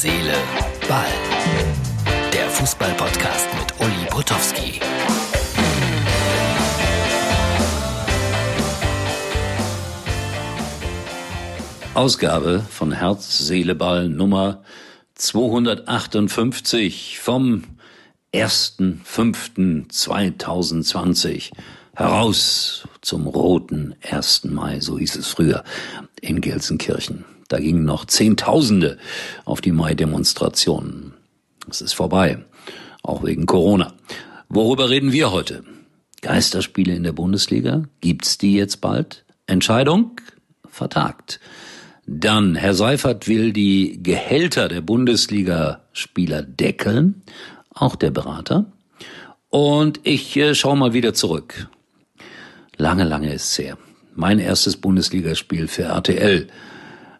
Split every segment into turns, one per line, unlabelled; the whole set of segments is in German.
Seele, Ball. Der Fußball-Podcast mit Uli Potowski.
Ausgabe von Herz, Seele, Ball Nummer 258 vom 1.5.2020 heraus zum roten 1. Mai, so hieß es früher in Gelsenkirchen. Da gingen noch Zehntausende auf die Mai-Demonstrationen. Es ist vorbei, auch wegen Corona. Worüber reden wir heute? Geisterspiele in der Bundesliga? Gibt's die jetzt bald? Entscheidung? Vertagt. Dann, Herr Seifert will die Gehälter der Bundesligaspieler deckeln, auch der Berater. Und ich äh, schaue mal wieder zurück. Lange, lange ist's her. Mein erstes Bundesligaspiel für RTL,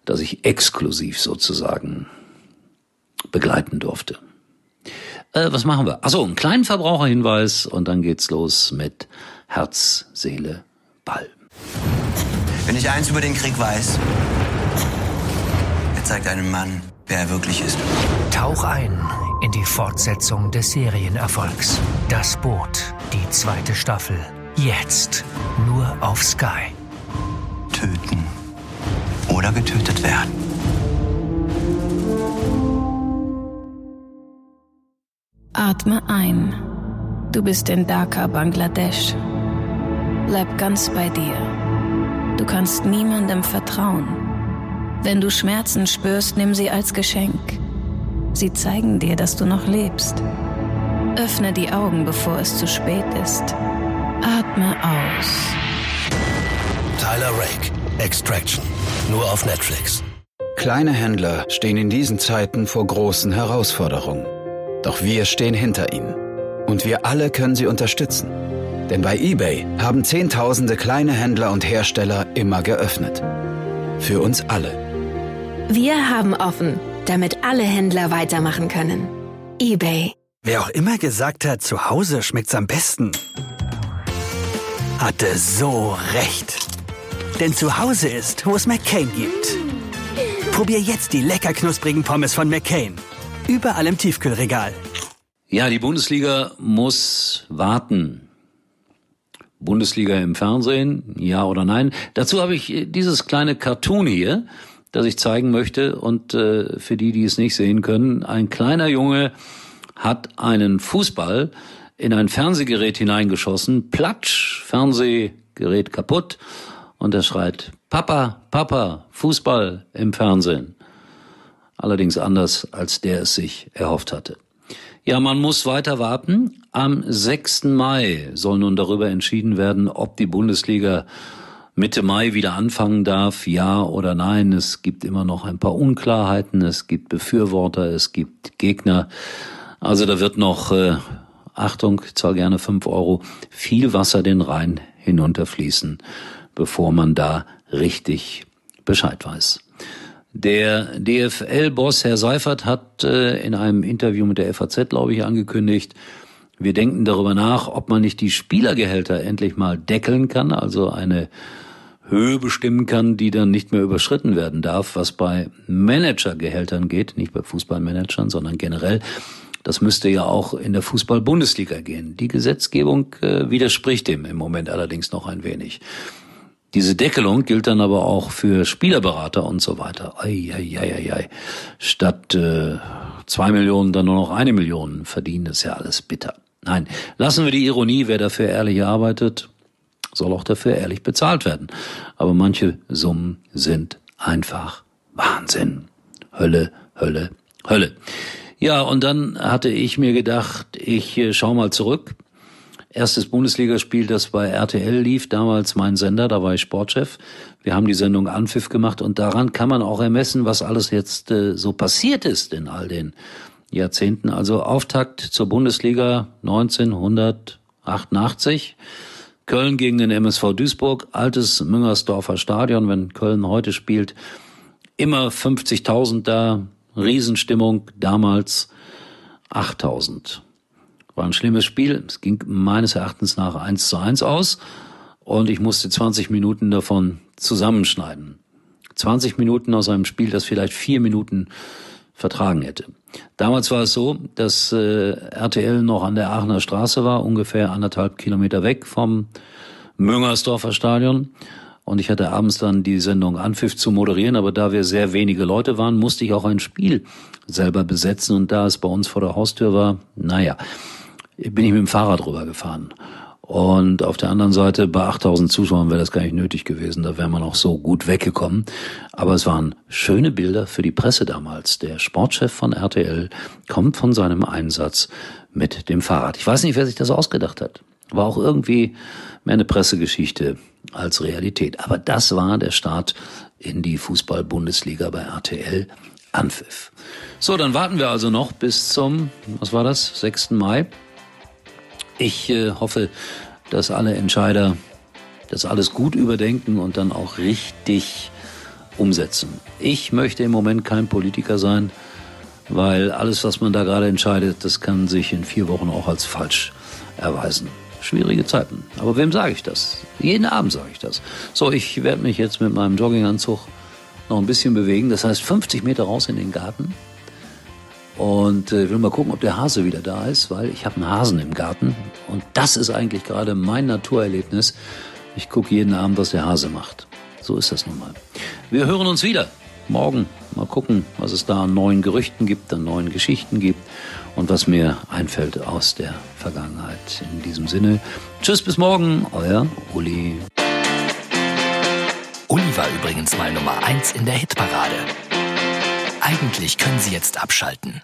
das ich exklusiv sozusagen begleiten durfte. Äh, was machen wir? Achso, einen kleinen Verbraucherhinweis und dann geht's los mit Herz, Seele, Ball.
Wenn ich eins über den Krieg weiß, er zeigt einem Mann, wer er wirklich ist.
Tauch ein in die Fortsetzung des Serienerfolgs. Das Boot, die zweite Staffel. Jetzt nur auf Sky.
Oder getötet werden.
Atme ein. Du bist in Dhaka, Bangladesch. Bleib ganz bei dir. Du kannst niemandem vertrauen. Wenn du Schmerzen spürst, nimm sie als Geschenk. Sie zeigen dir, dass du noch lebst. Öffne die Augen, bevor es zu spät ist. Atme aus.
Tyler Rake, Extraction. Nur auf Netflix.
Kleine Händler stehen in diesen Zeiten vor großen Herausforderungen. Doch wir stehen hinter ihnen. Und wir alle können sie unterstützen. Denn bei eBay haben Zehntausende kleine Händler und Hersteller immer geöffnet. Für uns alle.
Wir haben offen, damit alle Händler weitermachen können. eBay.
Wer auch immer gesagt hat, zu Hause schmeckt's am besten, hatte so recht. Denn zu Hause ist, wo es McCain gibt. Probier jetzt die lecker knusprigen Pommes von McCain. Überall im Tiefkühlregal.
Ja, die Bundesliga muss warten. Bundesliga im Fernsehen, ja oder nein? Dazu habe ich äh, dieses kleine Cartoon hier, das ich zeigen möchte. Und äh, für die, die es nicht sehen können, ein kleiner Junge hat einen Fußball in ein Fernsehgerät hineingeschossen. Platsch, Fernsehgerät kaputt. Und er schreit, Papa, Papa, Fußball im Fernsehen. Allerdings anders, als der es sich erhofft hatte. Ja, man muss weiter warten. Am 6. Mai soll nun darüber entschieden werden, ob die Bundesliga Mitte Mai wieder anfangen darf, ja oder nein. Es gibt immer noch ein paar Unklarheiten, es gibt Befürworter, es gibt Gegner. Also da wird noch, äh, Achtung, zahl gerne fünf Euro, viel Wasser den Rhein hinunterfließen, bevor man da richtig Bescheid weiß. Der DFL-Boss Herr Seifert hat äh, in einem Interview mit der FAZ, glaube ich, angekündigt, wir denken darüber nach, ob man nicht die Spielergehälter endlich mal deckeln kann, also eine Höhe bestimmen kann, die dann nicht mehr überschritten werden darf, was bei Managergehältern geht, nicht bei Fußballmanagern, sondern generell. Das müsste ja auch in der Fußball-Bundesliga gehen. Die Gesetzgebung äh, widerspricht dem im Moment allerdings noch ein wenig. Diese Deckelung gilt dann aber auch für Spielerberater und so weiter. Ei, ei, ei, ei, ei. Statt äh, zwei Millionen dann nur noch eine Million verdienen, ist ja alles bitter. Nein, lassen wir die Ironie, wer dafür ehrlich arbeitet, soll auch dafür ehrlich bezahlt werden. Aber manche Summen sind einfach Wahnsinn. Hölle, Hölle, Hölle. Ja, und dann hatte ich mir gedacht, ich äh, schau mal zurück erstes Bundesligaspiel, das bei RTL lief, damals mein Sender, da war ich Sportchef. Wir haben die Sendung Anpfiff gemacht und daran kann man auch ermessen, was alles jetzt äh, so passiert ist in all den Jahrzehnten. Also Auftakt zur Bundesliga 1988. Köln gegen den MSV Duisburg, altes Müngersdorfer Stadion, wenn Köln heute spielt, immer 50.000 da, Riesenstimmung, damals 8.000. War ein schlimmes Spiel. Es ging meines Erachtens nach eins zu eins aus und ich musste 20 Minuten davon zusammenschneiden. 20 Minuten aus einem Spiel, das vielleicht vier Minuten vertragen hätte. Damals war es so, dass äh, RTL noch an der Aachener Straße war, ungefähr anderthalb Kilometer weg vom Müngersdorfer Stadion. Und ich hatte abends dann die Sendung Anpfiff zu moderieren, aber da wir sehr wenige Leute waren, musste ich auch ein Spiel selber besetzen. Und da es bei uns vor der Haustür war, naja, bin ich mit dem Fahrrad rübergefahren. Und auf der anderen Seite, bei 8000 Zuschauern wäre das gar nicht nötig gewesen. Da wäre man auch so gut weggekommen. Aber es waren schöne Bilder für die Presse damals. Der Sportchef von RTL kommt von seinem Einsatz mit dem Fahrrad. Ich weiß nicht, wer sich das ausgedacht hat. War auch irgendwie mehr eine Pressegeschichte als Realität. Aber das war der Start in die Fußball-Bundesliga bei RTL. Anpfiff. So, dann warten wir also noch bis zum, was war das, 6. Mai. Ich äh, hoffe, dass alle Entscheider das alles gut überdenken und dann auch richtig umsetzen. Ich möchte im Moment kein Politiker sein, weil alles, was man da gerade entscheidet, das kann sich in vier Wochen auch als falsch erweisen. Schwierige Zeiten. Aber wem sage ich das? Jeden Abend sage ich das. So, ich werde mich jetzt mit meinem Jogginganzug noch ein bisschen bewegen. Das heißt 50 Meter raus in den Garten. Und äh, will mal gucken, ob der Hase wieder da ist, weil ich habe einen Hasen im Garten. Und das ist eigentlich gerade mein Naturerlebnis. Ich gucke jeden Abend, was der Hase macht. So ist das nun mal. Wir hören uns wieder. Morgen mal gucken, was es da an neuen Gerüchten gibt, an neuen Geschichten gibt und was mir einfällt aus der Vergangenheit. In diesem Sinne, tschüss bis morgen, euer Uli.
Uli war übrigens mal Nummer eins in der Hitparade. Eigentlich können Sie jetzt abschalten.